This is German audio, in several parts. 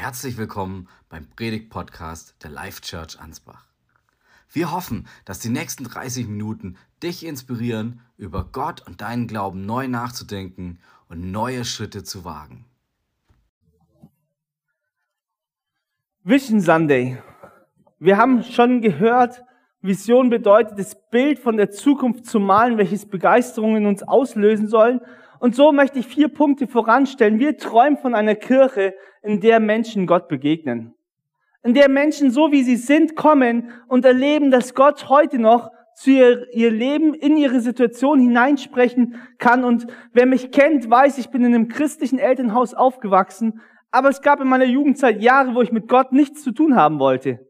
Herzlich willkommen beim Predigt-Podcast der Life Church Ansbach. Wir hoffen, dass die nächsten 30 Minuten dich inspirieren, über Gott und deinen Glauben neu nachzudenken und neue Schritte zu wagen. Vision Sunday. Wir haben schon gehört, Vision bedeutet, das Bild von der Zukunft zu malen, welches Begeisterung in uns auslösen sollen. Und so möchte ich vier Punkte voranstellen. Wir träumen von einer Kirche, in der Menschen Gott begegnen. In der Menschen, so wie sie sind, kommen und erleben, dass Gott heute noch zu ihr, ihr Leben, in ihre Situation hineinsprechen kann. Und wer mich kennt, weiß, ich bin in einem christlichen Elternhaus aufgewachsen. Aber es gab in meiner Jugendzeit Jahre, wo ich mit Gott nichts zu tun haben wollte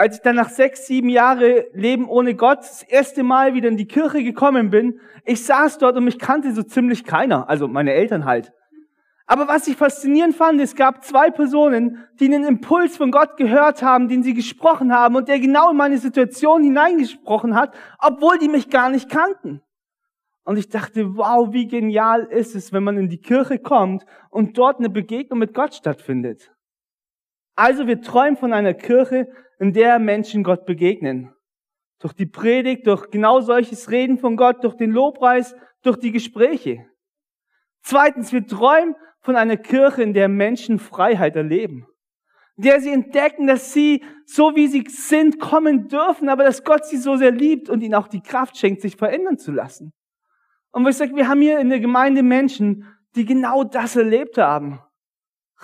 als ich dann nach sechs, sieben Jahre Leben ohne Gott das erste Mal wieder in die Kirche gekommen bin, ich saß dort und mich kannte so ziemlich keiner, also meine Eltern halt. Aber was ich faszinierend fand, es gab zwei Personen, die einen Impuls von Gott gehört haben, den sie gesprochen haben und der genau in meine Situation hineingesprochen hat, obwohl die mich gar nicht kannten. Und ich dachte, wow, wie genial ist es, wenn man in die Kirche kommt und dort eine Begegnung mit Gott stattfindet. Also wir träumen von einer Kirche, in der Menschen Gott begegnen. Durch die Predigt, durch genau solches Reden von Gott, durch den Lobpreis, durch die Gespräche. Zweitens, wir träumen von einer Kirche, in der Menschen Freiheit erleben. In der sie entdecken, dass sie, so wie sie sind, kommen dürfen, aber dass Gott sie so sehr liebt und ihnen auch die Kraft schenkt, sich verändern zu lassen. Und ich sage, wir haben hier in der Gemeinde Menschen, die genau das erlebt haben.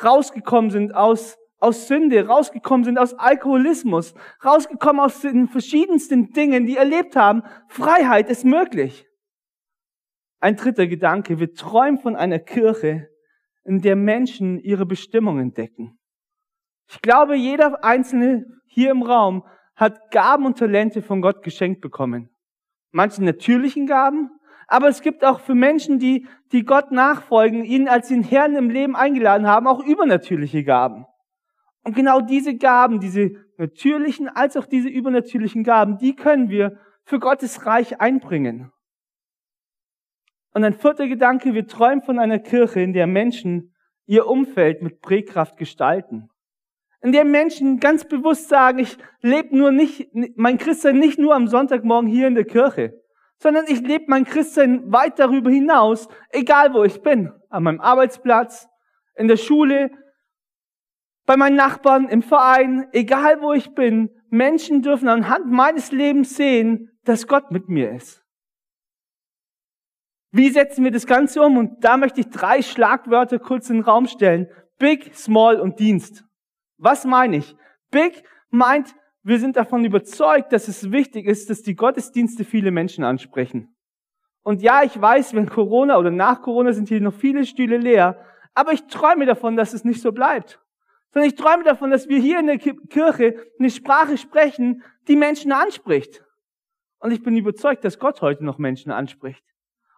Rausgekommen sind aus aus Sünde, rausgekommen sind aus Alkoholismus, rausgekommen aus den verschiedensten Dingen, die erlebt haben. Freiheit ist möglich. Ein dritter Gedanke. Wir träumen von einer Kirche, in der Menschen ihre Bestimmung entdecken. Ich glaube, jeder Einzelne hier im Raum hat Gaben und Talente von Gott geschenkt bekommen. Manche natürlichen Gaben, aber es gibt auch für Menschen, die, die Gott nachfolgen, ihn als den Herrn im Leben eingeladen haben, auch übernatürliche Gaben. Und genau diese Gaben, diese natürlichen als auch diese übernatürlichen Gaben, die können wir für Gottes Reich einbringen. Und ein vierter Gedanke, wir träumen von einer Kirche, in der Menschen ihr Umfeld mit Prägkraft gestalten. In der Menschen ganz bewusst sagen, ich lebe nur nicht, mein Christsein nicht nur am Sonntagmorgen hier in der Kirche, sondern ich lebe mein Christsein weit darüber hinaus, egal wo ich bin. An meinem Arbeitsplatz, in der Schule, bei meinen Nachbarn, im Verein, egal wo ich bin, Menschen dürfen anhand meines Lebens sehen, dass Gott mit mir ist. Wie setzen wir das Ganze um? Und da möchte ich drei Schlagwörter kurz in den Raum stellen. Big, Small und Dienst. Was meine ich? Big meint, wir sind davon überzeugt, dass es wichtig ist, dass die Gottesdienste viele Menschen ansprechen. Und ja, ich weiß, wenn Corona oder nach Corona sind hier noch viele Stühle leer, aber ich träume davon, dass es nicht so bleibt sondern ich träume davon, dass wir hier in der Kirche eine Sprache sprechen, die Menschen anspricht. Und ich bin überzeugt, dass Gott heute noch Menschen anspricht.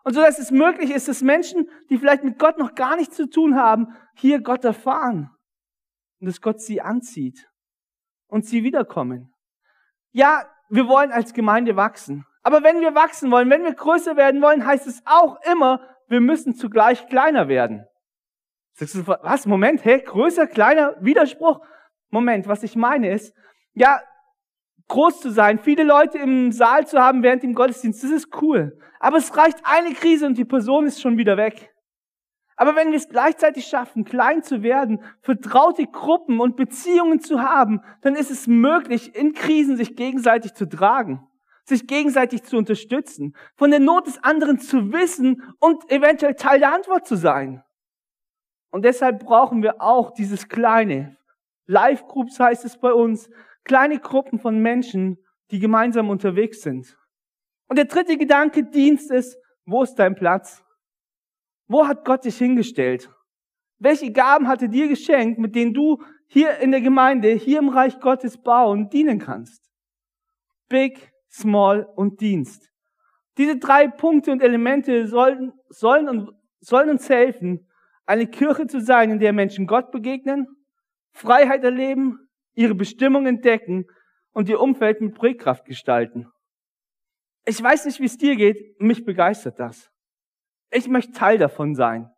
Und so dass es möglich ist, dass Menschen, die vielleicht mit Gott noch gar nichts zu tun haben, hier Gott erfahren. Und dass Gott sie anzieht. Und sie wiederkommen. Ja, wir wollen als Gemeinde wachsen. Aber wenn wir wachsen wollen, wenn wir größer werden wollen, heißt es auch immer, wir müssen zugleich kleiner werden. Sagst du, was? Moment, hä? Größer, kleiner, Widerspruch? Moment, was ich meine ist, ja, groß zu sein, viele Leute im Saal zu haben während dem Gottesdienst, das ist cool. Aber es reicht eine Krise und die Person ist schon wieder weg. Aber wenn wir es gleichzeitig schaffen, klein zu werden, vertraute Gruppen und Beziehungen zu haben, dann ist es möglich, in Krisen sich gegenseitig zu tragen, sich gegenseitig zu unterstützen, von der Not des anderen zu wissen und eventuell Teil der Antwort zu sein. Und deshalb brauchen wir auch dieses kleine. Live Groups heißt es bei uns. Kleine Gruppen von Menschen, die gemeinsam unterwegs sind. Und der dritte Gedanke, Dienst ist, wo ist dein Platz? Wo hat Gott dich hingestellt? Welche Gaben hat er dir geschenkt, mit denen du hier in der Gemeinde, hier im Reich Gottes bauen, dienen kannst? Big, Small und Dienst. Diese drei Punkte und Elemente sollen, sollen, und, sollen uns helfen, eine Kirche zu sein, in der Menschen Gott begegnen, Freiheit erleben, ihre Bestimmung entdecken und ihr Umfeld mit Prägkraft gestalten. Ich weiß nicht, wie es dir geht, mich begeistert das. Ich möchte Teil davon sein.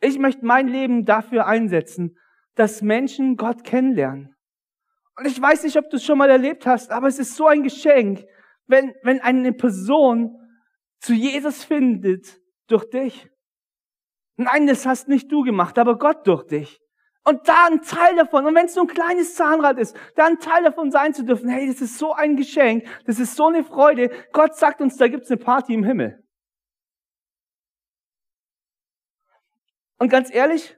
Ich möchte mein Leben dafür einsetzen, dass Menschen Gott kennenlernen. Und ich weiß nicht, ob du es schon mal erlebt hast, aber es ist so ein Geschenk, wenn, wenn eine Person zu Jesus findet durch dich. Nein, das hast nicht du gemacht, aber Gott durch dich. Und da ein Teil davon, und wenn es nur ein kleines Zahnrad ist, da ein Teil davon sein zu dürfen, hey, das ist so ein Geschenk, das ist so eine Freude. Gott sagt uns, da gibt's eine Party im Himmel. Und ganz ehrlich,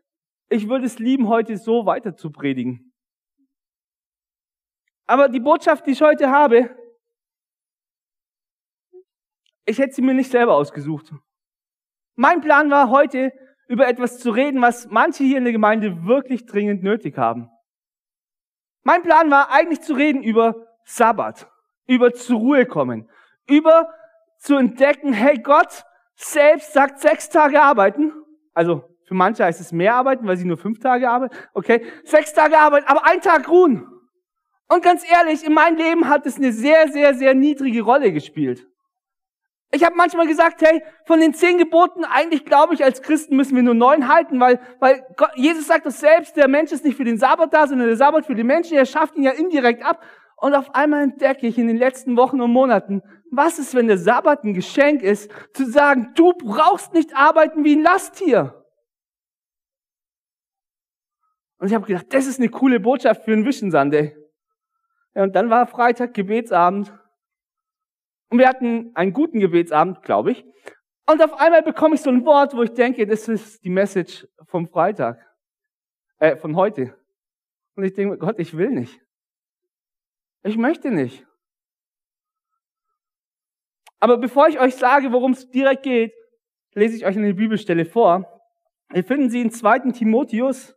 ich würde es lieben, heute so weiter zu predigen. Aber die Botschaft, die ich heute habe, ich hätte sie mir nicht selber ausgesucht. Mein Plan war heute, über etwas zu reden, was manche hier in der Gemeinde wirklich dringend nötig haben. Mein Plan war eigentlich zu reden über Sabbat, über zur Ruhe kommen, über zu entdecken, hey Gott selbst sagt sechs Tage arbeiten. Also für manche heißt es mehr arbeiten, weil sie nur fünf Tage arbeiten. Okay, sechs Tage arbeiten, aber ein Tag ruhen. Und ganz ehrlich, in meinem Leben hat es eine sehr, sehr, sehr niedrige Rolle gespielt. Ich habe manchmal gesagt, hey, von den zehn Geboten, eigentlich glaube ich, als Christen müssen wir nur neun halten, weil, weil Gott, Jesus sagt das selbst, der Mensch ist nicht für den Sabbat da, sondern der Sabbat für den Menschen, er schafft ihn ja indirekt ab. Und auf einmal entdecke ich in den letzten Wochen und Monaten, was ist, wenn der Sabbat ein Geschenk ist, zu sagen, du brauchst nicht arbeiten wie ein Lasttier. Und ich habe gedacht, das ist eine coole Botschaft für einen Vision Sunday. Ja, und dann war Freitag Gebetsabend und wir hatten einen guten Gebetsabend, glaube ich. Und auf einmal bekomme ich so ein Wort, wo ich denke, das ist die Message vom Freitag, äh, von heute. Und ich denke, Gott, ich will nicht. Ich möchte nicht. Aber bevor ich euch sage, worum es direkt geht, lese ich euch eine Bibelstelle vor. Wir finden sie in 2. Timotheus,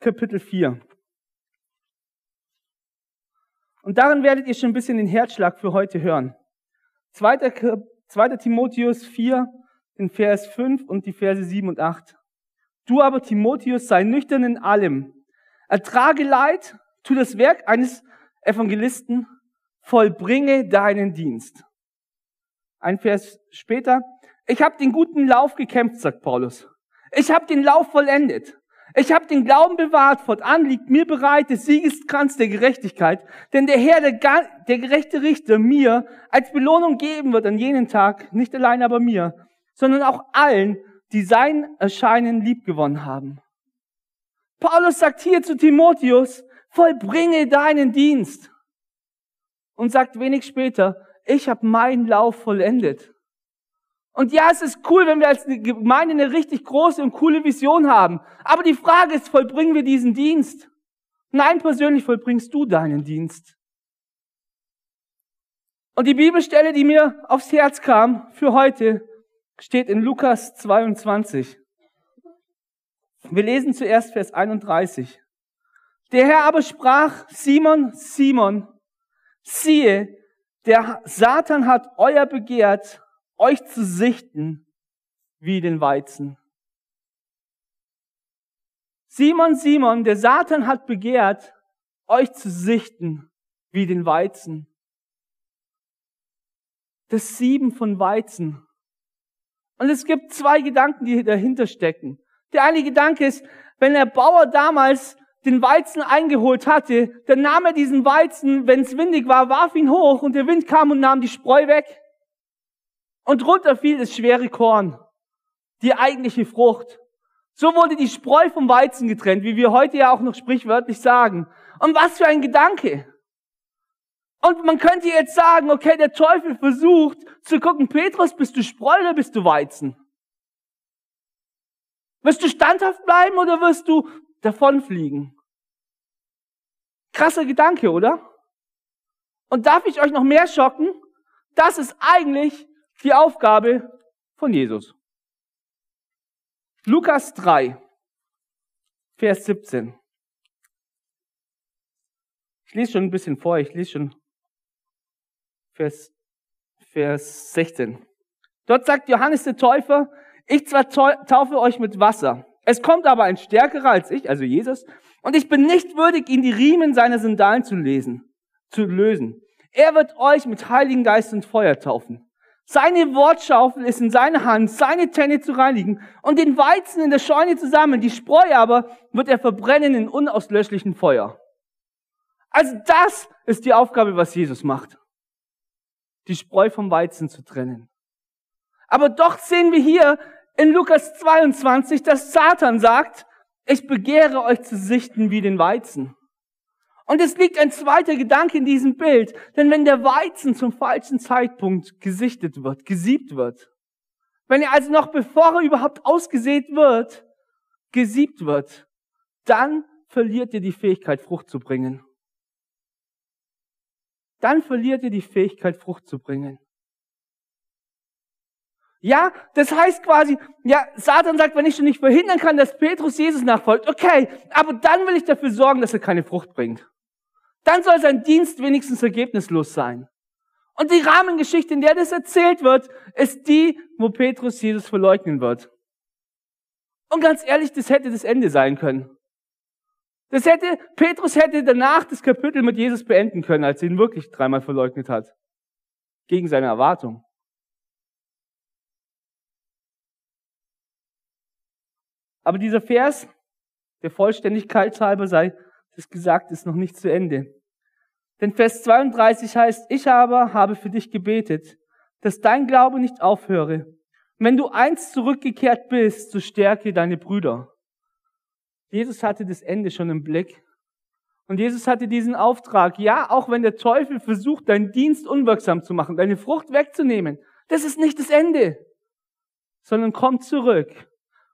Kapitel 4. Und darin werdet ihr schon ein bisschen den Herzschlag für heute hören. 2. 2. Timotheus 4, den Vers 5 und die Verse 7 und 8. Du aber, Timotheus, sei nüchtern in allem. Ertrage Leid, tu das Werk eines Evangelisten, vollbringe deinen Dienst. Ein Vers später. Ich habe den guten Lauf gekämpft, sagt Paulus. Ich habe den Lauf vollendet. Ich habe den Glauben bewahrt, fortan liegt mir bereit der Siegeskranz der Gerechtigkeit, denn der Herr, der, der gerechte Richter, mir als Belohnung geben wird an jenen Tag, nicht allein aber mir, sondern auch allen, die sein Erscheinen liebgewonnen haben. Paulus sagt hier zu Timotheus, vollbringe deinen Dienst. Und sagt wenig später, ich habe meinen Lauf vollendet. Und ja, es ist cool, wenn wir als Gemeinde eine richtig große und coole Vision haben. Aber die Frage ist, vollbringen wir diesen Dienst? Nein, persönlich vollbringst du deinen Dienst. Und die Bibelstelle, die mir aufs Herz kam für heute, steht in Lukas 22. Wir lesen zuerst Vers 31. Der Herr aber sprach, Simon, Simon, siehe, der Satan hat euer begehrt, euch zu sichten wie den Weizen. Simon, Simon, der Satan hat begehrt, euch zu sichten wie den Weizen. Das Sieben von Weizen. Und es gibt zwei Gedanken, die dahinter stecken. Der eine Gedanke ist, wenn der Bauer damals den Weizen eingeholt hatte, dann nahm er diesen Weizen, wenn es windig war, warf ihn hoch und der Wind kam und nahm die Spreu weg. Und drunter fiel das schwere Korn, die eigentliche Frucht. So wurde die Spreu vom Weizen getrennt, wie wir heute ja auch noch sprichwörtlich sagen. Und was für ein Gedanke. Und man könnte jetzt sagen, okay, der Teufel versucht zu gucken, Petrus, bist du Spreu oder bist du Weizen? Wirst du standhaft bleiben oder wirst du davonfliegen? Krasser Gedanke, oder? Und darf ich euch noch mehr schocken? Das ist eigentlich die Aufgabe von Jesus. Lukas 3, Vers 17. Ich lese schon ein bisschen vor, ich lese schon Vers, Vers 16. Dort sagt Johannes der Täufer, ich zwar taufe euch mit Wasser, es kommt aber ein stärkerer als ich, also Jesus, und ich bin nicht würdig, ihn die Riemen seiner Sandalen zu lesen, zu lösen. Er wird euch mit Heiligen Geist und Feuer taufen. Seine Wortschaufel ist in seiner Hand, seine Tenne zu reinigen und den Weizen in der Scheune zu sammeln. Die Spreu aber wird er verbrennen in unauslöschlichen Feuer. Also das ist die Aufgabe, was Jesus macht. Die Spreu vom Weizen zu trennen. Aber doch sehen wir hier in Lukas 22, dass Satan sagt, ich begehre euch zu sichten wie den Weizen. Und es liegt ein zweiter Gedanke in diesem Bild. Denn wenn der Weizen zum falschen Zeitpunkt gesichtet wird, gesiebt wird, wenn er also noch bevor er überhaupt ausgesät wird, gesiebt wird, dann verliert ihr die Fähigkeit, Frucht zu bringen. Dann verliert ihr die Fähigkeit, Frucht zu bringen. Ja, das heißt quasi, ja, Satan sagt, wenn ich schon nicht verhindern kann, dass Petrus Jesus nachfolgt, okay, aber dann will ich dafür sorgen, dass er keine Frucht bringt. Dann soll sein Dienst wenigstens ergebnislos sein. Und die Rahmengeschichte, in der das erzählt wird, ist die, wo Petrus Jesus verleugnen wird. Und ganz ehrlich, das hätte das Ende sein können. Das hätte, Petrus hätte danach das Kapitel mit Jesus beenden können, als er ihn wirklich dreimal verleugnet hat. Gegen seine Erwartung. Aber dieser Vers, der Vollständigkeit halber sei das gesagt ist noch nicht zu Ende. Denn Vers 32 heißt, ich aber habe für dich gebetet, dass dein Glaube nicht aufhöre. wenn du einst zurückgekehrt bist, so stärke deine Brüder. Jesus hatte das Ende schon im Blick. Und Jesus hatte diesen Auftrag, ja, auch wenn der Teufel versucht, deinen Dienst unwirksam zu machen, deine Frucht wegzunehmen, das ist nicht das Ende, sondern komm zurück.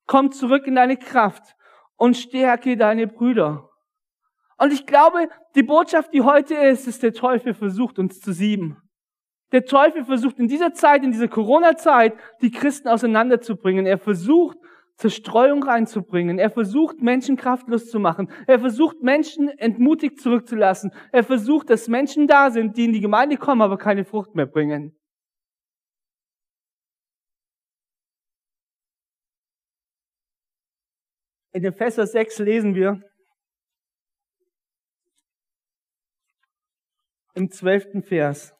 Komm zurück in deine Kraft und stärke deine Brüder. Und ich glaube, die Botschaft, die heute ist, ist, der Teufel versucht uns zu sieben. Der Teufel versucht in dieser Zeit, in dieser Corona-Zeit, die Christen auseinanderzubringen. Er versucht, Zerstreuung reinzubringen. Er versucht, Menschen kraftlos zu machen. Er versucht, Menschen entmutigt zurückzulassen. Er versucht, dass Menschen da sind, die in die Gemeinde kommen, aber keine Frucht mehr bringen. In Epheser 6 lesen wir, im zwölften Vers.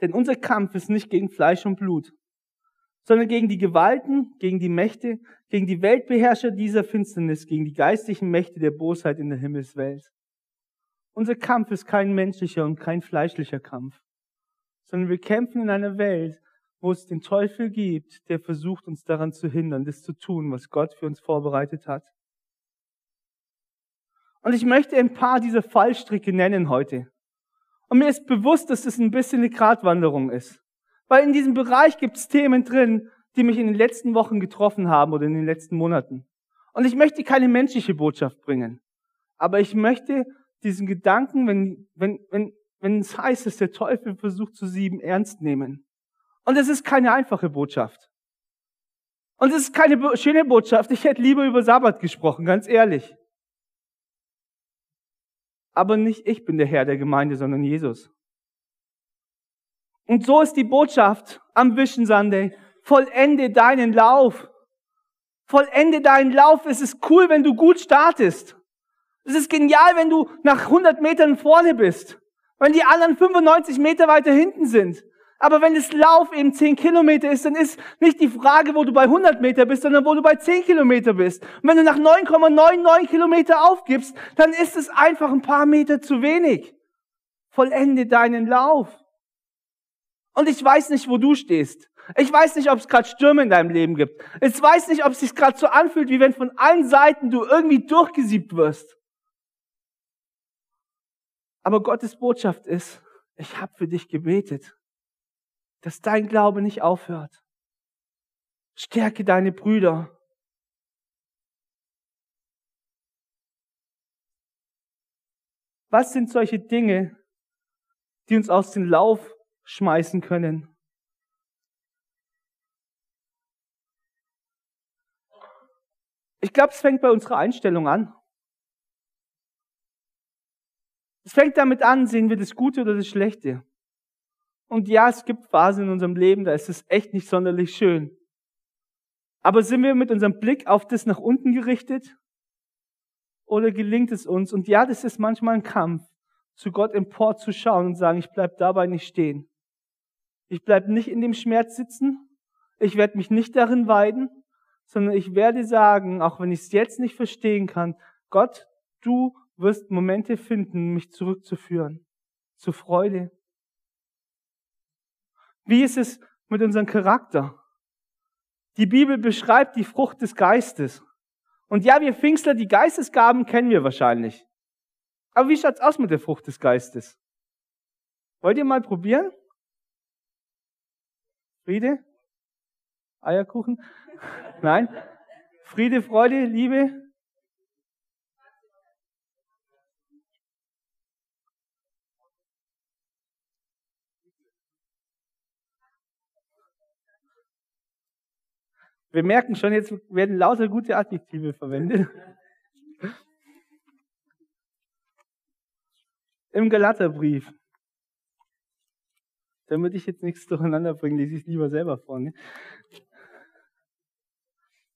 Denn unser Kampf ist nicht gegen Fleisch und Blut, sondern gegen die Gewalten, gegen die Mächte, gegen die Weltbeherrscher dieser Finsternis, gegen die geistlichen Mächte der Bosheit in der Himmelswelt. Unser Kampf ist kein menschlicher und kein fleischlicher Kampf, sondern wir kämpfen in einer Welt, wo es den Teufel gibt, der versucht, uns daran zu hindern, das zu tun, was Gott für uns vorbereitet hat. Und ich möchte ein paar dieser Fallstricke nennen heute. Und mir ist bewusst, dass das ein bisschen eine Gratwanderung ist. Weil in diesem Bereich gibt es Themen drin, die mich in den letzten Wochen getroffen haben oder in den letzten Monaten. Und ich möchte keine menschliche Botschaft bringen. Aber ich möchte diesen Gedanken, wenn, wenn, wenn, wenn es heißt, dass der Teufel versucht zu sieben, ernst nehmen. Und es ist keine einfache Botschaft. Und es ist keine schöne Botschaft. Ich hätte lieber über Sabbat gesprochen, ganz ehrlich. Aber nicht ich bin der Herr der Gemeinde, sondern Jesus. Und so ist die Botschaft am Vision Sunday. Vollende deinen Lauf. Vollende deinen Lauf. Es ist cool, wenn du gut startest. Es ist genial, wenn du nach 100 Metern vorne bist. Wenn die anderen 95 Meter weiter hinten sind. Aber wenn das Lauf eben 10 Kilometer ist, dann ist nicht die Frage, wo du bei 100 Meter bist, sondern wo du bei 10 Kilometer bist. Und wenn du nach 9,99 Kilometer aufgibst, dann ist es einfach ein paar Meter zu wenig. Vollende deinen Lauf. Und ich weiß nicht, wo du stehst. Ich weiß nicht, ob es gerade Stürme in deinem Leben gibt. Ich weiß nicht, ob es sich gerade so anfühlt, wie wenn von allen Seiten du irgendwie durchgesiebt wirst. Aber Gottes Botschaft ist, ich habe für dich gebetet dass dein Glaube nicht aufhört. Stärke deine Brüder. Was sind solche Dinge, die uns aus dem Lauf schmeißen können? Ich glaube, es fängt bei unserer Einstellung an. Es fängt damit an, sehen wir das Gute oder das Schlechte. Und ja, es gibt Phasen in unserem Leben, da ist es echt nicht sonderlich schön. Aber sind wir mit unserem Blick auf das nach unten gerichtet? oder gelingt es uns? Und ja, das ist manchmal ein Kampf, zu Gott emporzuschauen und sagen, ich bleib dabei nicht stehen. Ich bleib nicht in dem Schmerz sitzen. Ich werde mich nicht darin weiden, sondern ich werde sagen, auch wenn ich es jetzt nicht verstehen kann, Gott, du wirst Momente finden, mich zurückzuführen zu Freude. Wie ist es mit unserem Charakter? Die Bibel beschreibt die Frucht des Geistes. Und ja, wir Pfingstler, die Geistesgaben kennen wir wahrscheinlich. Aber wie schaut's aus mit der Frucht des Geistes? Wollt ihr mal probieren? Friede? Eierkuchen? Nein? Friede, Freude, Liebe? Wir merken schon, jetzt werden lauter gute Adjektive verwendet. Im Galaterbrief. Damit ich jetzt nichts durcheinander bringe, lese ich es lieber selber vor. Ne?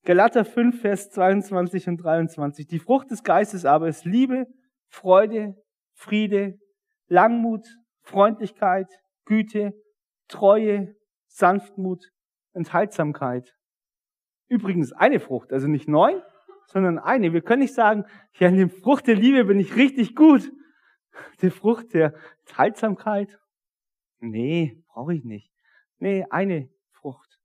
Galater 5, Vers 22 und 23. Die Frucht des Geistes aber ist Liebe, Freude, Friede, Langmut, Freundlichkeit, Güte, Treue, Sanftmut, Enthaltsamkeit. Übrigens eine Frucht, also nicht neun, sondern eine. Wir können nicht sagen, ja, in der Frucht der Liebe bin ich richtig gut. Die Frucht der Teilsamkeit? Nee, brauche ich nicht. Nee, eine Frucht.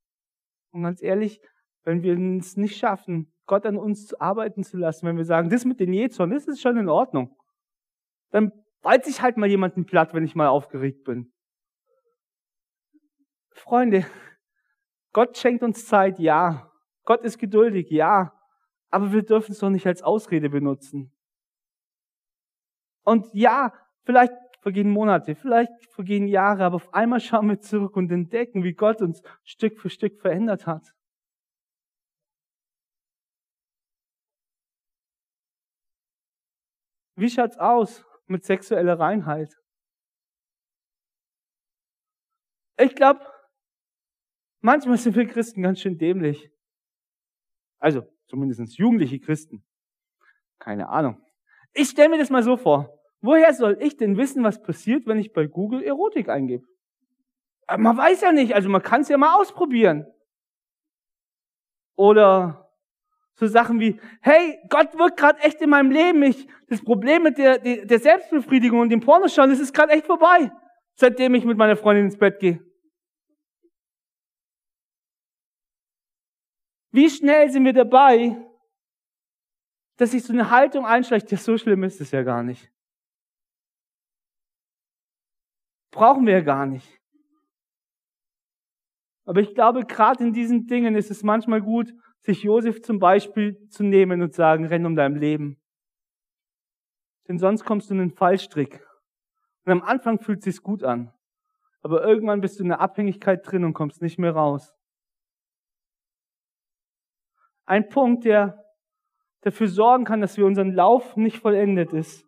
Und ganz ehrlich, wenn wir es nicht schaffen, Gott an uns arbeiten zu lassen, wenn wir sagen, das mit den Jezorn, das ist schon in Ordnung, dann beißt sich halt mal jemanden platt, wenn ich mal aufgeregt bin. Freunde, Gott schenkt uns Zeit, ja. Gott ist geduldig, ja, aber wir dürfen es doch nicht als Ausrede benutzen. Und ja, vielleicht vergehen Monate, vielleicht vergehen Jahre, aber auf einmal schauen wir zurück und entdecken, wie Gott uns Stück für Stück verändert hat. Wie schaut's aus mit sexueller Reinheit? Ich glaube, manchmal sind wir Christen ganz schön dämlich. Also zumindest jugendliche Christen. Keine Ahnung. Ich stelle mir das mal so vor. Woher soll ich denn wissen, was passiert, wenn ich bei Google Erotik eingebe? Aber man weiß ja nicht, also man kann es ja mal ausprobieren. Oder so Sachen wie, hey, Gott wirkt gerade echt in meinem Leben. Ich, das Problem mit der, der Selbstbefriedigung und dem Pornoschauen, das ist gerade echt vorbei, seitdem ich mit meiner Freundin ins Bett gehe. Wie schnell sind wir dabei, dass sich so eine Haltung einschleicht, ja, so schlimm ist es ja gar nicht. Brauchen wir ja gar nicht. Aber ich glaube, gerade in diesen Dingen ist es manchmal gut, sich Josef zum Beispiel zu nehmen und sagen, renn um dein Leben. Denn sonst kommst du in einen Fallstrick. Und am Anfang fühlt es sich gut an. Aber irgendwann bist du in der Abhängigkeit drin und kommst nicht mehr raus. Ein Punkt, der dafür sorgen kann, dass wir unseren Lauf nicht vollendet ist,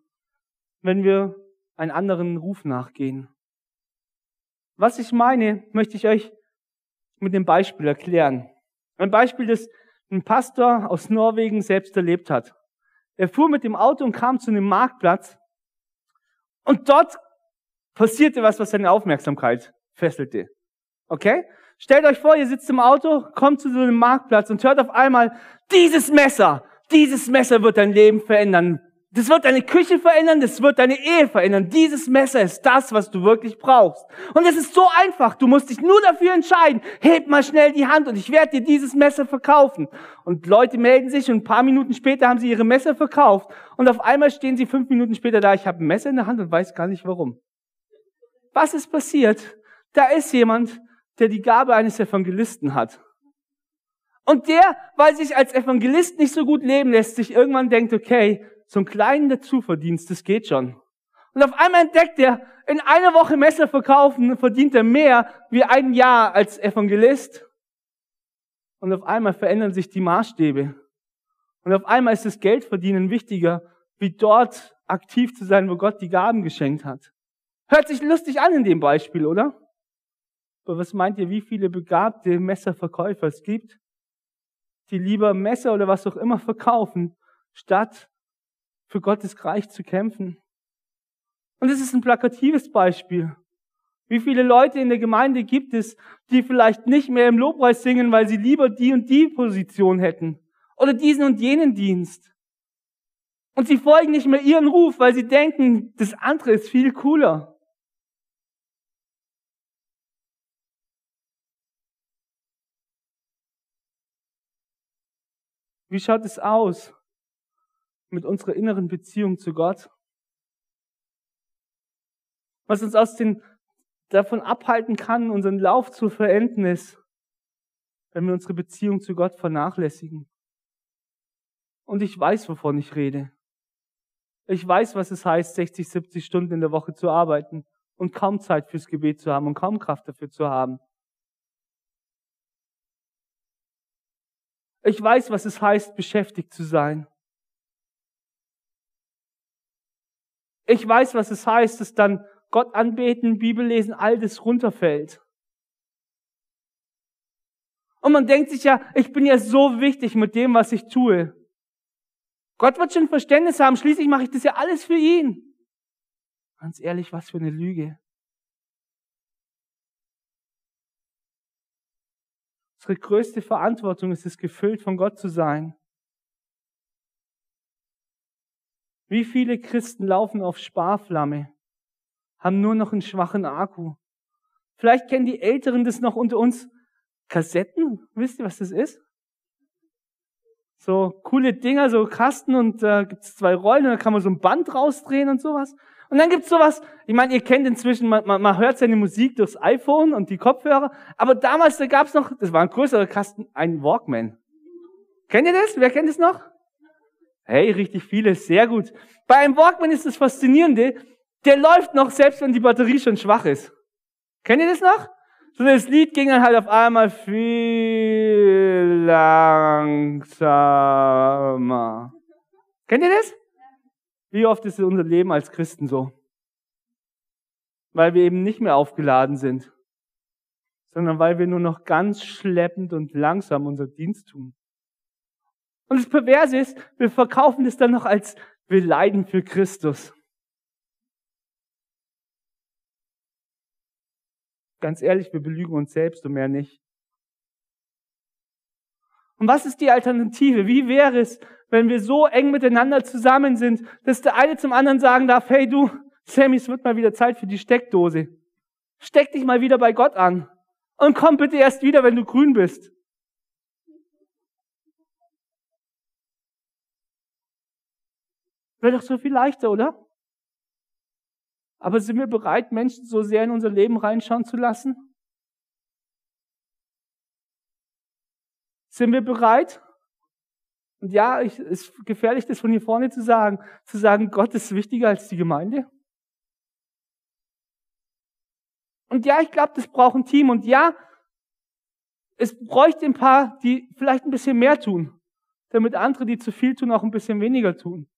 wenn wir einen anderen Ruf nachgehen. Was ich meine, möchte ich euch mit dem Beispiel erklären. Ein Beispiel, das ein Pastor aus Norwegen selbst erlebt hat. Er fuhr mit dem Auto und kam zu einem Marktplatz und dort passierte was, was seine Aufmerksamkeit fesselte. Okay? Stellt euch vor, ihr sitzt im Auto, kommt zu so einem Marktplatz und hört auf einmal, dieses Messer, dieses Messer wird dein Leben verändern. Das wird deine Küche verändern, das wird deine Ehe verändern. Dieses Messer ist das, was du wirklich brauchst. Und es ist so einfach. Du musst dich nur dafür entscheiden. Heb mal schnell die Hand und ich werde dir dieses Messer verkaufen. Und Leute melden sich und ein paar Minuten später haben sie ihre Messer verkauft. Und auf einmal stehen sie fünf Minuten später da. Ich habe ein Messer in der Hand und weiß gar nicht warum. Was ist passiert? Da ist jemand, der die Gabe eines Evangelisten hat. Und der, weil sich als Evangelist nicht so gut leben lässt, sich irgendwann denkt, okay, so einen kleinen Dazuverdienst, das geht schon. Und auf einmal entdeckt er, in einer Woche Messer verkaufen verdient er mehr wie ein Jahr als Evangelist. Und auf einmal verändern sich die Maßstäbe. Und auf einmal ist das Geldverdienen wichtiger, wie dort aktiv zu sein, wo Gott die Gaben geschenkt hat. Hört sich lustig an in dem Beispiel, oder? Aber was meint ihr, wie viele begabte Messerverkäufer es gibt, die lieber Messer oder was auch immer verkaufen, statt für Gottes Reich zu kämpfen. Und es ist ein plakatives Beispiel. Wie viele Leute in der Gemeinde gibt es, die vielleicht nicht mehr im Lobpreis singen, weil sie lieber die und die Position hätten oder diesen und jenen Dienst. Und sie folgen nicht mehr ihren Ruf, weil sie denken, das andere ist viel cooler. Wie schaut es aus mit unserer inneren Beziehung zu Gott? Was uns aus den, davon abhalten kann, unseren Lauf zu verenden ist, wenn wir unsere Beziehung zu Gott vernachlässigen. Und ich weiß, wovon ich rede. Ich weiß, was es heißt, 60, 70 Stunden in der Woche zu arbeiten und kaum Zeit fürs Gebet zu haben und kaum Kraft dafür zu haben. Ich weiß, was es heißt, beschäftigt zu sein. Ich weiß, was es heißt, dass dann Gott anbeten, Bibel lesen, all das runterfällt. Und man denkt sich ja, ich bin ja so wichtig mit dem, was ich tue. Gott wird schon Verständnis haben, schließlich mache ich das ja alles für ihn. Ganz ehrlich, was für eine Lüge. Unsere größte Verantwortung ist es, gefüllt von Gott zu sein. Wie viele Christen laufen auf Sparflamme, haben nur noch einen schwachen Akku. Vielleicht kennen die Älteren das noch unter uns. Kassetten, wisst ihr, was das ist? So coole Dinger, so Kasten und da äh, gibt's zwei Rollen und da kann man so ein Band rausdrehen und sowas. Und dann gibt's sowas, ich meine, ihr kennt inzwischen, man, man, man hört seine Musik durchs iPhone und die Kopfhörer, aber damals, da gab's noch, das war ein größerer Kasten, ein Walkman. Kennt ihr das? Wer kennt es noch? Hey, richtig viele, sehr gut. Bei einem Walkman ist das Faszinierende, der läuft noch, selbst wenn die Batterie schon schwach ist. Kennt ihr das noch? So das Lied ging dann halt auf einmal viel langsamer. Kennt ihr das? Wie oft ist unser Leben als Christen so? Weil wir eben nicht mehr aufgeladen sind, sondern weil wir nur noch ganz schleppend und langsam unser Dienst tun. Und das Perverse ist, wir verkaufen das dann noch als wir leiden für Christus. Ganz ehrlich, wir belügen uns selbst und mehr nicht. Und was ist die Alternative? Wie wäre es, wenn wir so eng miteinander zusammen sind, dass der eine zum anderen sagen darf, hey du, Sammy, es wird mal wieder Zeit für die Steckdose. Steck dich mal wieder bei Gott an. Und komm bitte erst wieder, wenn du grün bist. Wäre doch so viel leichter, oder? Aber sind wir bereit, Menschen so sehr in unser Leben reinschauen zu lassen? Sind wir bereit? Und ja, es ist gefährlich, das von hier vorne zu sagen, zu sagen, Gott ist wichtiger als die Gemeinde. Und ja, ich glaube, das braucht ein Team. Und ja, es bräuchte ein paar, die vielleicht ein bisschen mehr tun, damit andere, die zu viel tun, auch ein bisschen weniger tun.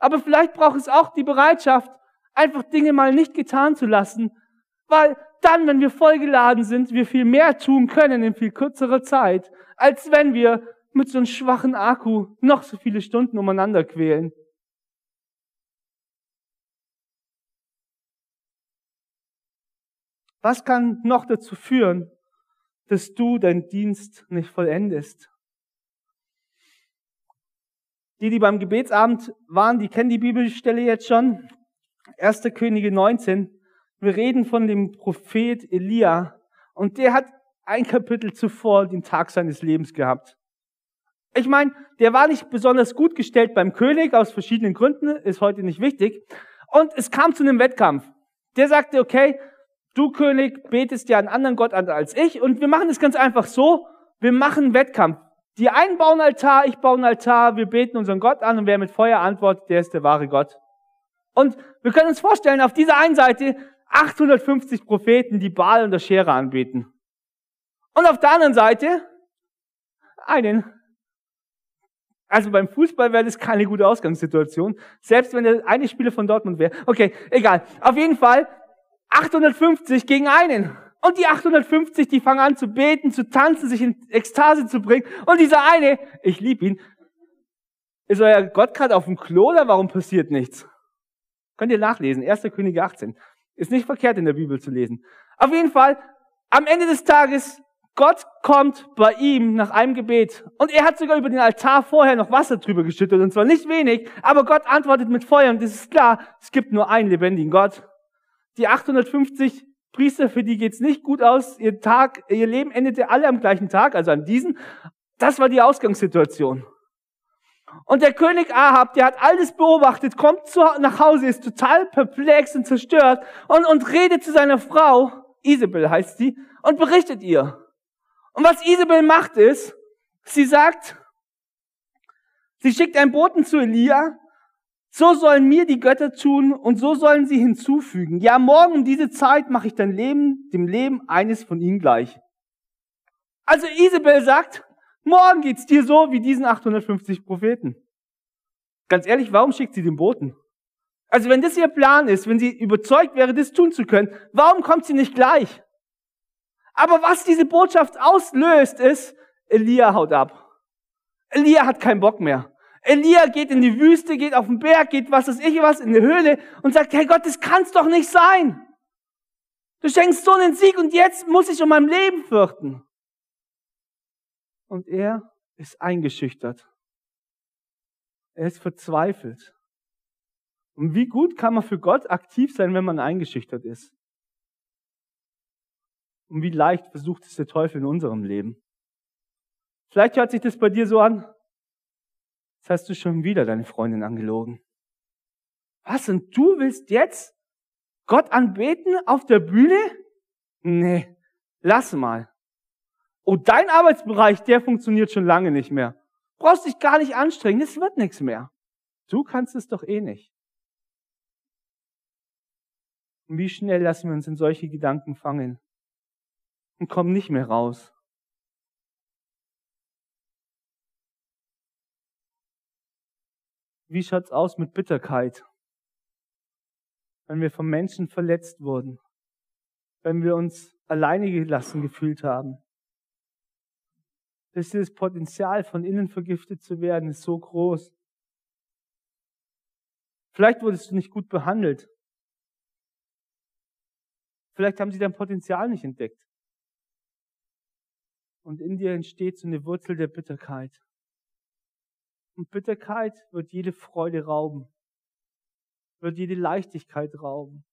Aber vielleicht braucht es auch die Bereitschaft, einfach Dinge mal nicht getan zu lassen, weil dann, wenn wir vollgeladen sind, wir viel mehr tun können in viel kürzerer Zeit, als wenn wir mit so einem schwachen Akku noch so viele Stunden umeinander quälen. Was kann noch dazu führen, dass du deinen Dienst nicht vollendest? Die, die beim Gebetsabend waren, die kennen die Bibelstelle jetzt schon. 1. Könige 19. Wir reden von dem Prophet Elia. Und der hat ein Kapitel zuvor den Tag seines Lebens gehabt. Ich meine, der war nicht besonders gut gestellt beim König, aus verschiedenen Gründen, ist heute nicht wichtig. Und es kam zu einem Wettkampf. Der sagte, okay, du König betest ja einen anderen Gott an als ich und wir machen es ganz einfach so, wir machen einen Wettkampf. Die einen bauen Altar, ich baue einen Altar, wir beten unseren Gott an und wer mit Feuer antwortet, der ist der wahre Gott. Und wir können uns vorstellen, auf dieser einen Seite 850 Propheten, die Baal und der Schere anbeten. Und auf der anderen Seite einen. Also beim Fußball wäre das keine gute Ausgangssituation, selbst wenn der eine Spieler von Dortmund wäre. Okay, egal. Auf jeden Fall 850 gegen einen. Und die 850, die fangen an zu beten, zu tanzen, sich in Ekstase zu bringen. Und dieser eine, ich liebe ihn, Ist euer Gott gerade auf dem Klo oder warum passiert nichts? Könnt ihr nachlesen. 1. Könige 18. Ist nicht verkehrt in der Bibel zu lesen. Auf jeden Fall, am Ende des Tages, Gott kommt bei ihm nach einem Gebet. Und er hat sogar über den Altar vorher noch Wasser drüber geschüttet. Und zwar nicht wenig, aber Gott antwortet mit Feuer. Und es ist klar, es gibt nur einen lebendigen Gott. Die 850 Priester, für die geht's nicht gut aus. Ihr Tag, ihr Leben endete alle am gleichen Tag, also an diesem. Das war die Ausgangssituation. Und der König Ahab, der hat alles beobachtet, kommt zu, nach Hause, ist total perplex und zerstört und, und redet zu seiner Frau, Isabel heißt sie, und berichtet ihr. Und was Isabel macht ist, sie sagt, sie schickt einen Boten zu Elia, so sollen mir die Götter tun und so sollen sie hinzufügen. Ja, morgen um diese Zeit mache ich dein Leben dem Leben eines von ihnen gleich. Also Isabel sagt, Morgen geht's dir so wie diesen 850 Propheten. Ganz ehrlich, warum schickt sie den Boten? Also wenn das ihr Plan ist, wenn sie überzeugt wäre, das tun zu können, warum kommt sie nicht gleich? Aber was diese Botschaft auslöst, ist, Elia haut ab. Elia hat keinen Bock mehr. Elia geht in die Wüste, geht auf den Berg, geht was weiß ich was, in die Höhle und sagt, hey Gott, das kann's doch nicht sein. Du schenkst so einen Sieg und jetzt muss ich um mein Leben fürchten und er ist eingeschüchtert. Er ist verzweifelt. Und wie gut kann man für Gott aktiv sein, wenn man eingeschüchtert ist? Und wie leicht versucht es der Teufel in unserem Leben? Vielleicht hört sich das bei dir so an. Jetzt hast du schon wieder deine Freundin angelogen. Was? Und du willst jetzt Gott anbeten auf der Bühne? Nee, lass mal. Und dein Arbeitsbereich, der funktioniert schon lange nicht mehr. Brauchst dich gar nicht anstrengen, es wird nichts mehr. Du kannst es doch eh nicht. Und wie schnell lassen wir uns in solche Gedanken fangen und kommen nicht mehr raus. Wie schaut's aus mit Bitterkeit? Wenn wir vom Menschen verletzt wurden, wenn wir uns alleine gelassen gefühlt haben, dass das Potenzial von innen vergiftet zu werden ist so groß. Vielleicht wurdest du nicht gut behandelt. Vielleicht haben sie dein Potenzial nicht entdeckt. Und in dir entsteht so eine Wurzel der Bitterkeit. Und Bitterkeit wird jede Freude rauben, wird jede Leichtigkeit rauben.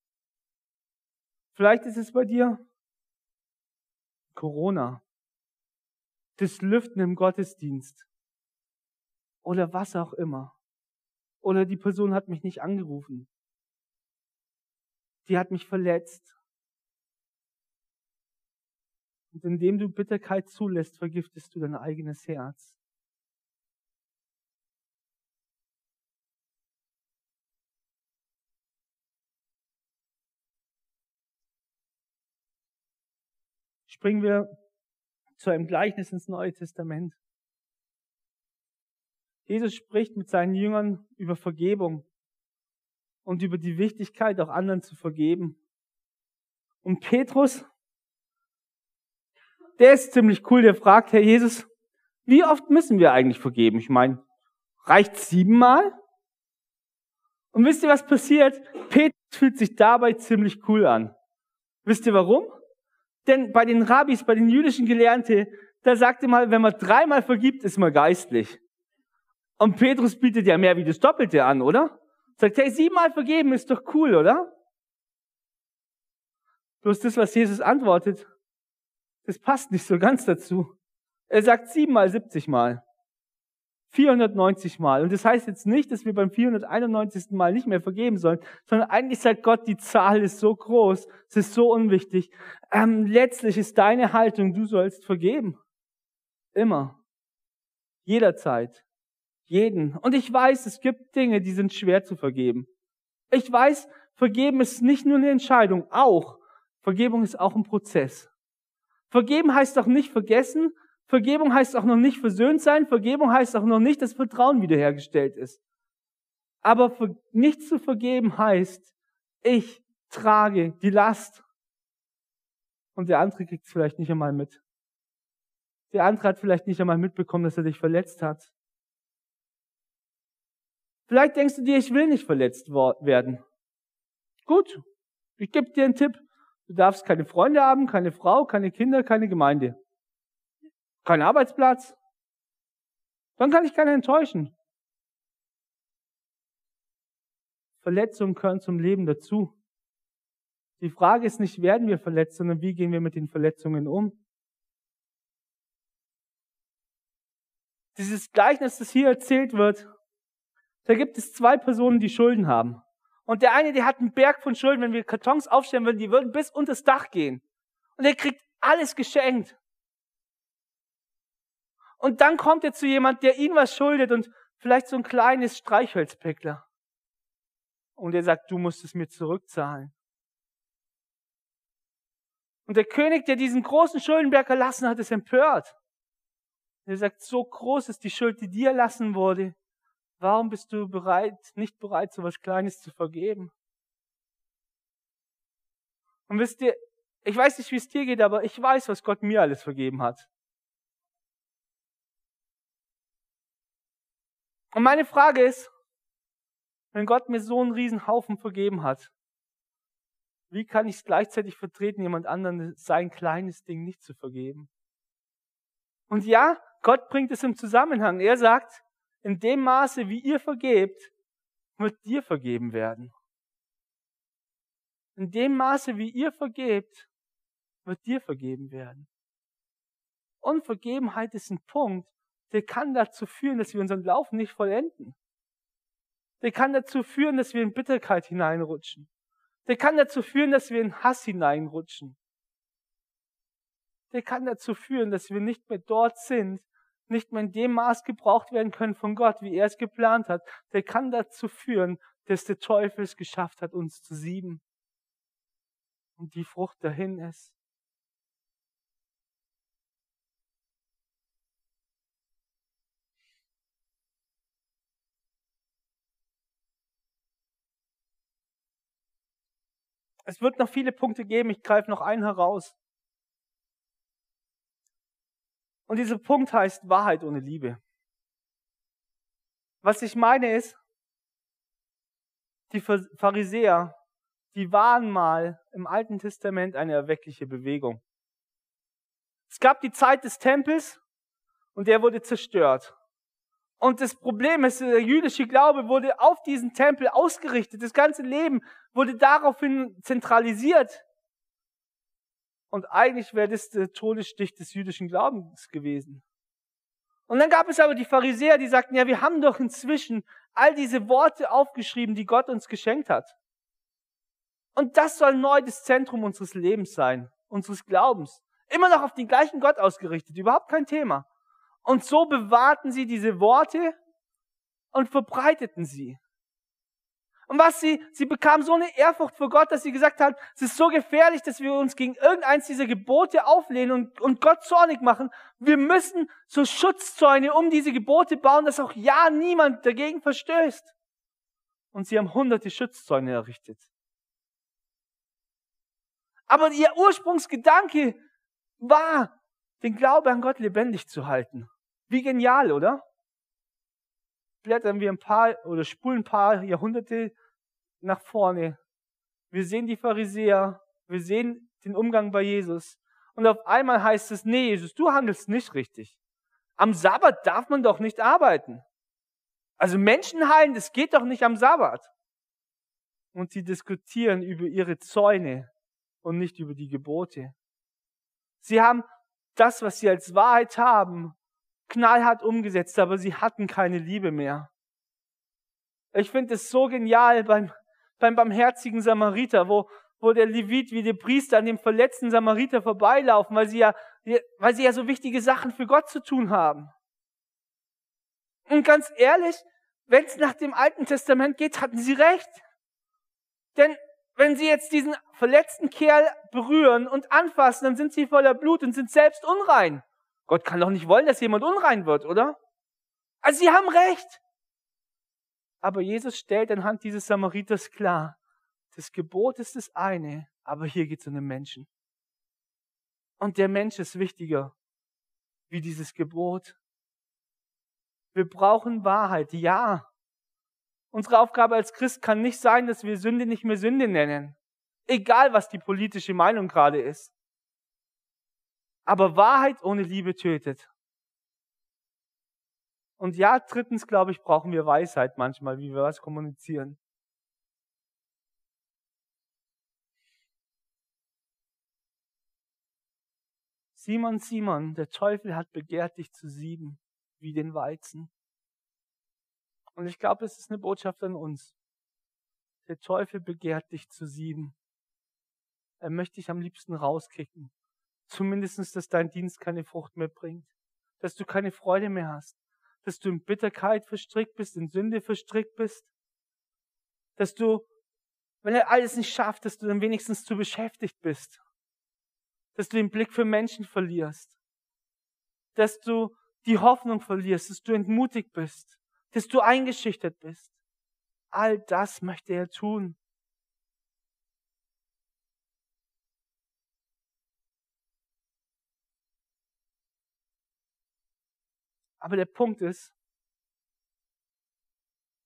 Vielleicht ist es bei dir Corona das Lüften im Gottesdienst oder was auch immer. Oder die Person hat mich nicht angerufen. Die hat mich verletzt. Und indem du Bitterkeit zulässt, vergiftest du dein eigenes Herz. Springen wir zu einem Gleichnis ins Neue Testament. Jesus spricht mit seinen Jüngern über Vergebung und über die Wichtigkeit, auch anderen zu vergeben. Und Petrus, der ist ziemlich cool, der fragt, Herr Jesus, wie oft müssen wir eigentlich vergeben? Ich meine, reicht siebenmal? Und wisst ihr, was passiert? Petrus fühlt sich dabei ziemlich cool an. Wisst ihr warum? Denn bei den Rabbis, bei den jüdischen Gelehrten, da sagte mal, wenn man dreimal vergibt, ist man geistlich. Und Petrus bietet ja mehr wie das Doppelte an, oder? Sagt, hey, siebenmal vergeben ist doch cool, oder? Bloß das, was Jesus antwortet, das passt nicht so ganz dazu. Er sagt siebenmal, siebzigmal. 490 Mal. Und das heißt jetzt nicht, dass wir beim 491. Mal nicht mehr vergeben sollen, sondern eigentlich sagt Gott, die Zahl ist so groß, es ist so unwichtig. Ähm, letztlich ist deine Haltung, du sollst vergeben. Immer. Jederzeit. Jeden. Und ich weiß, es gibt Dinge, die sind schwer zu vergeben. Ich weiß, vergeben ist nicht nur eine Entscheidung, auch. Vergebung ist auch ein Prozess. Vergeben heißt doch nicht vergessen, Vergebung heißt auch noch nicht versöhnt sein. Vergebung heißt auch noch nicht, dass Vertrauen wiederhergestellt ist. Aber nicht zu vergeben heißt, ich trage die Last. Und der andere kriegt es vielleicht nicht einmal mit. Der andere hat vielleicht nicht einmal mitbekommen, dass er dich verletzt hat. Vielleicht denkst du dir, ich will nicht verletzt werden. Gut, ich gebe dir einen Tipp. Du darfst keine Freunde haben, keine Frau, keine Kinder, keine Gemeinde. Kein Arbeitsplatz. Dann kann ich keiner enttäuschen. Verletzungen gehören zum Leben dazu. Die Frage ist nicht, werden wir verletzt, sondern wie gehen wir mit den Verletzungen um? Dieses Gleichnis, das hier erzählt wird, da gibt es zwei Personen, die Schulden haben. Und der eine, der hat einen Berg von Schulden, wenn wir Kartons aufstellen würden, die würden bis unter das Dach gehen. Und er kriegt alles geschenkt. Und dann kommt er zu jemand, der ihm was schuldet und vielleicht so ein kleines Streichholzpäckler. Und er sagt, du musst es mir zurückzahlen. Und der König, der diesen großen Schuldenberg erlassen hat, ist empört. Er sagt, so groß ist die Schuld, die dir erlassen wurde. Warum bist du bereit, nicht bereit, so was Kleines zu vergeben? Und wisst ihr, ich weiß nicht, wie es dir geht, aber ich weiß, was Gott mir alles vergeben hat. Und meine Frage ist, wenn Gott mir so einen riesen Haufen vergeben hat, wie kann ich es gleichzeitig vertreten, jemand anderen sein kleines Ding nicht zu vergeben? Und ja, Gott bringt es im Zusammenhang. Er sagt, in dem Maße, wie ihr vergebt, wird dir vergeben werden. In dem Maße, wie ihr vergebt, wird dir vergeben werden. Unvergebenheit ist ein Punkt, der kann dazu führen, dass wir unseren Glauben nicht vollenden. Der kann dazu führen, dass wir in Bitterkeit hineinrutschen. Der kann dazu führen, dass wir in Hass hineinrutschen. Der kann dazu führen, dass wir nicht mehr dort sind, nicht mehr in dem Maß gebraucht werden können von Gott, wie er es geplant hat, der kann dazu führen, dass der Teufel es geschafft hat, uns zu sieben. Und die Frucht dahin ist. Es wird noch viele Punkte geben, ich greife noch einen heraus. Und dieser Punkt heißt Wahrheit ohne Liebe. Was ich meine ist, die Pharisäer, die waren mal im Alten Testament eine erweckliche Bewegung. Es gab die Zeit des Tempels und der wurde zerstört. Und das Problem ist, der jüdische Glaube wurde auf diesen Tempel ausgerichtet. Das ganze Leben wurde daraufhin zentralisiert. Und eigentlich wäre das der Todesstich des jüdischen Glaubens gewesen. Und dann gab es aber die Pharisäer, die sagten, ja, wir haben doch inzwischen all diese Worte aufgeschrieben, die Gott uns geschenkt hat. Und das soll neu das Zentrum unseres Lebens sein, unseres Glaubens. Immer noch auf den gleichen Gott ausgerichtet, überhaupt kein Thema. Und so bewahrten sie diese Worte und verbreiteten sie. Und was sie, sie bekam so eine Ehrfurcht vor Gott, dass sie gesagt hat, es ist so gefährlich, dass wir uns gegen irgendeins dieser Gebote auflehnen und, und Gott zornig machen. Wir müssen so Schutzzäune um diese Gebote bauen, dass auch ja niemand dagegen verstößt. Und sie haben hunderte Schutzzäune errichtet. Aber ihr Ursprungsgedanke war, den Glaube an Gott lebendig zu halten. Wie genial, oder? Blättern wir ein paar oder spulen ein paar Jahrhunderte nach vorne. Wir sehen die Pharisäer, wir sehen den Umgang bei Jesus. Und auf einmal heißt es, nee, Jesus, du handelst nicht richtig. Am Sabbat darf man doch nicht arbeiten. Also Menschen heilen, das geht doch nicht am Sabbat. Und sie diskutieren über ihre Zäune und nicht über die Gebote. Sie haben das, was sie als Wahrheit haben, knallhart umgesetzt, aber sie hatten keine Liebe mehr. Ich finde es so genial beim, beim barmherzigen Samariter, wo, wo der Levit wie der Priester an dem verletzten Samariter vorbeilaufen, weil sie ja, weil sie ja so wichtige Sachen für Gott zu tun haben. Und ganz ehrlich, wenn es nach dem Alten Testament geht, hatten sie recht. Denn wenn sie jetzt diesen verletzten Kerl berühren und anfassen, dann sind sie voller Blut und sind selbst unrein. Gott kann doch nicht wollen, dass jemand unrein wird, oder? Also sie haben recht. Aber Jesus stellt anhand dieses Samariters klar, das Gebot ist das eine, aber hier geht es um den Menschen. Und der Mensch ist wichtiger wie dieses Gebot. Wir brauchen Wahrheit, ja. Unsere Aufgabe als Christ kann nicht sein, dass wir Sünde nicht mehr Sünde nennen. Egal, was die politische Meinung gerade ist. Aber Wahrheit ohne Liebe tötet. Und ja, drittens, glaube ich, brauchen wir Weisheit manchmal, wie wir was kommunizieren. Simon, Simon, der Teufel hat begehrt, dich zu sieben, wie den Weizen. Und ich glaube, es ist eine Botschaft an uns. Der Teufel begehrt dich zu sieben. Er möchte dich am liebsten rauskicken. Zumindestens, dass dein Dienst keine Frucht mehr bringt. Dass du keine Freude mehr hast. Dass du in Bitterkeit verstrickt bist, in Sünde verstrickt bist. Dass du, wenn er alles nicht schafft, dass du dann wenigstens zu beschäftigt bist dass du den Blick für Menschen verlierst, dass du die Hoffnung verlierst, dass du entmutigt bist, dass du eingeschüchtert bist. All das möchte er tun. Aber der Punkt ist,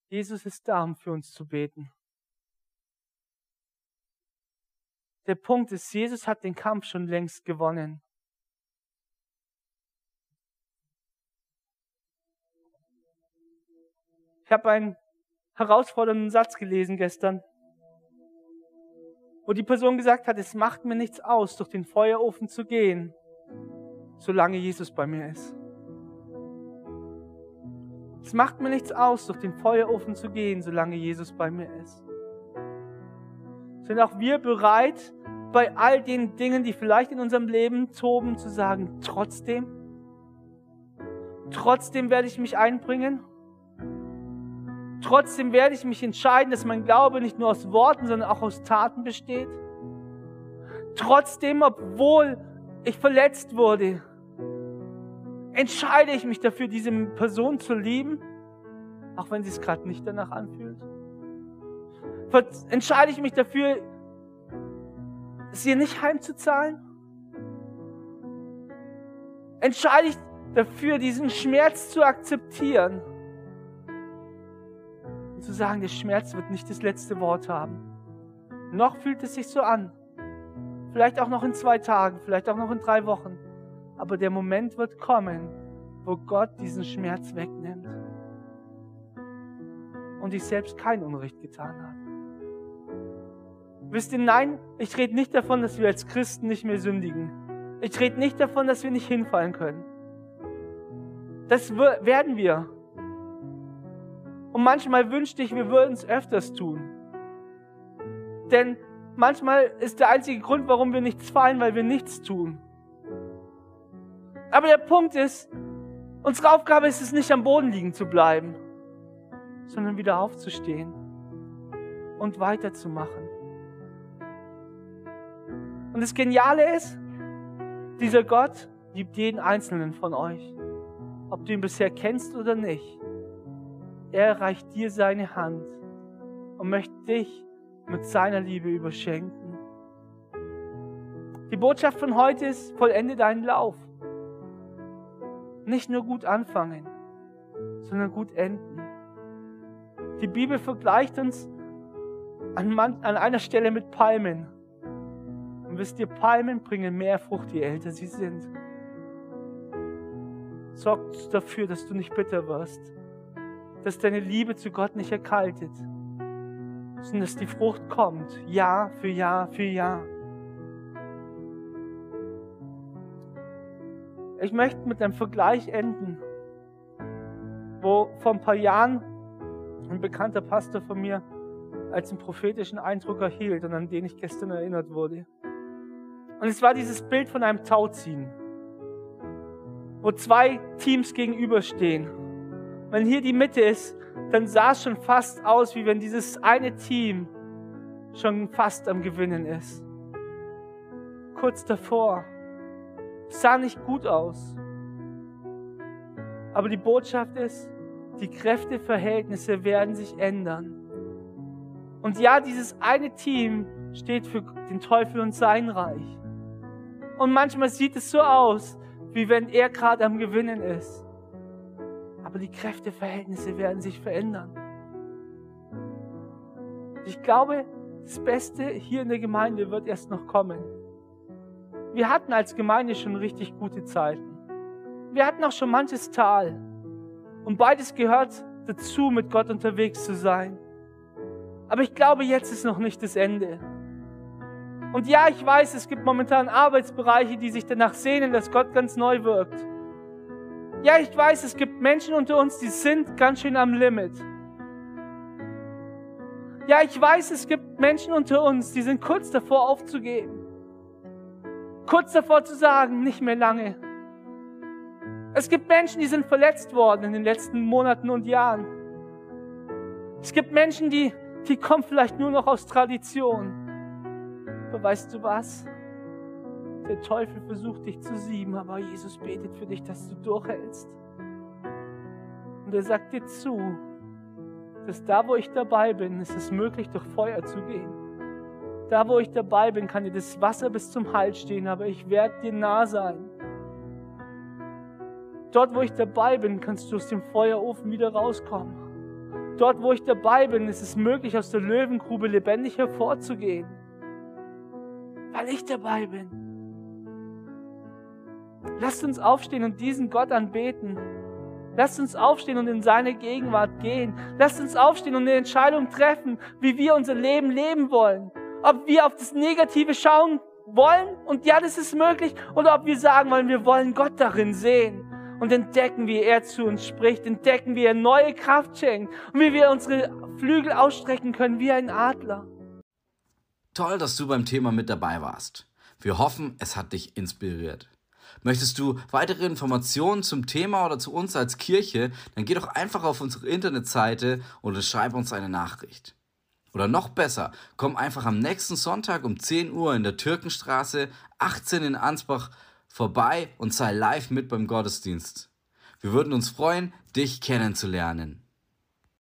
Jesus ist da, um für uns zu beten. Der Punkt ist, Jesus hat den Kampf schon längst gewonnen. Ich habe einen herausfordernden Satz gelesen gestern, wo die Person gesagt hat, es macht mir nichts aus, durch den Feuerofen zu gehen, solange Jesus bei mir ist. Es macht mir nichts aus, durch den Feuerofen zu gehen, solange Jesus bei mir ist. Sind auch wir bereit, bei all den Dingen, die vielleicht in unserem Leben toben, zu sagen, trotzdem, trotzdem werde ich mich einbringen. Trotzdem werde ich mich entscheiden, dass mein Glaube nicht nur aus Worten, sondern auch aus Taten besteht. Trotzdem, obwohl ich verletzt wurde, entscheide ich mich dafür, diese Person zu lieben, auch wenn sie es gerade nicht danach anfühlt. Entscheide ich mich dafür, sie nicht heimzuzahlen? Entscheide ich dafür, diesen Schmerz zu akzeptieren und zu sagen, der Schmerz wird nicht das letzte Wort haben. Noch fühlt es sich so an. Vielleicht auch noch in zwei Tagen, vielleicht auch noch in drei Wochen. Aber der Moment wird kommen, wo Gott diesen Schmerz wegnimmt und ich selbst kein Unrecht getan habe. Wisst ihr, nein, ich rede nicht davon, dass wir als Christen nicht mehr sündigen. Ich rede nicht davon, dass wir nicht hinfallen können. Das werden wir. Und manchmal wünschte ich, wir würden es öfters tun. Denn manchmal ist der einzige Grund, warum wir nichts fallen, weil wir nichts tun. Aber der Punkt ist, unsere Aufgabe ist es nicht am Boden liegen zu bleiben, sondern wieder aufzustehen und weiterzumachen. Und das Geniale ist, dieser Gott liebt jeden einzelnen von euch. Ob du ihn bisher kennst oder nicht. Er reicht dir seine Hand und möchte dich mit seiner Liebe überschenken. Die Botschaft von heute ist, vollende deinen Lauf. Nicht nur gut anfangen, sondern gut enden. Die Bibel vergleicht uns an, an einer Stelle mit Palmen wisst ihr, Palmen bringen mehr Frucht, je älter sie sind. Sorgt dafür, dass du nicht bitter wirst, dass deine Liebe zu Gott nicht erkaltet, sondern dass die Frucht kommt, Jahr für Jahr für Jahr. Ich möchte mit einem Vergleich enden, wo vor ein paar Jahren ein bekannter Pastor von mir als einen prophetischen Eindruck erhielt und an den ich gestern erinnert wurde. Und es war dieses Bild von einem Tauziehen, wo zwei Teams gegenüberstehen. Wenn hier die Mitte ist, dann sah es schon fast aus, wie wenn dieses eine Team schon fast am Gewinnen ist. Kurz davor. Sah nicht gut aus. Aber die Botschaft ist, die Kräfteverhältnisse werden sich ändern. Und ja, dieses eine Team steht für den Teufel und sein Reich. Und manchmal sieht es so aus, wie wenn er gerade am Gewinnen ist. Aber die Kräfteverhältnisse werden sich verändern. Ich glaube, das Beste hier in der Gemeinde wird erst noch kommen. Wir hatten als Gemeinde schon richtig gute Zeiten. Wir hatten auch schon manches Tal. Und beides gehört dazu, mit Gott unterwegs zu sein. Aber ich glaube, jetzt ist noch nicht das Ende. Und ja, ich weiß, es gibt momentan Arbeitsbereiche, die sich danach sehnen, dass Gott ganz neu wirkt. Ja, ich weiß, es gibt Menschen unter uns, die sind ganz schön am Limit. Ja, ich weiß, es gibt Menschen unter uns, die sind kurz davor aufzugeben. Kurz davor zu sagen, nicht mehr lange. Es gibt Menschen, die sind verletzt worden in den letzten Monaten und Jahren. Es gibt Menschen, die, die kommen vielleicht nur noch aus Tradition. Aber weißt du was? Der Teufel versucht dich zu sieben, aber Jesus betet für dich, dass du durchhältst. Und er sagt dir zu, dass da, wo ich dabei bin, ist es möglich, durch Feuer zu gehen. Da, wo ich dabei bin, kann dir das Wasser bis zum Hals stehen, aber ich werde dir nah sein. Dort, wo ich dabei bin, kannst du aus dem Feuerofen wieder rauskommen. Dort, wo ich dabei bin, ist es möglich, aus der Löwengrube lebendig hervorzugehen weil ich dabei bin. Lasst uns aufstehen und diesen Gott anbeten. Lasst uns aufstehen und in seine Gegenwart gehen. Lasst uns aufstehen und eine Entscheidung treffen, wie wir unser Leben leben wollen. Ob wir auf das Negative schauen wollen und ja, das ist möglich, oder ob wir sagen wollen, wir wollen Gott darin sehen und entdecken, wie er zu uns spricht, entdecken, wie er neue Kraft schenkt und wie wir unsere Flügel ausstrecken können wie ein Adler. Toll, dass du beim Thema mit dabei warst. Wir hoffen, es hat dich inspiriert. Möchtest du weitere Informationen zum Thema oder zu uns als Kirche, dann geh doch einfach auf unsere Internetseite oder schreib uns eine Nachricht. Oder noch besser, komm einfach am nächsten Sonntag um 10 Uhr in der Türkenstraße 18 in Ansbach vorbei und sei live mit beim Gottesdienst. Wir würden uns freuen, dich kennenzulernen.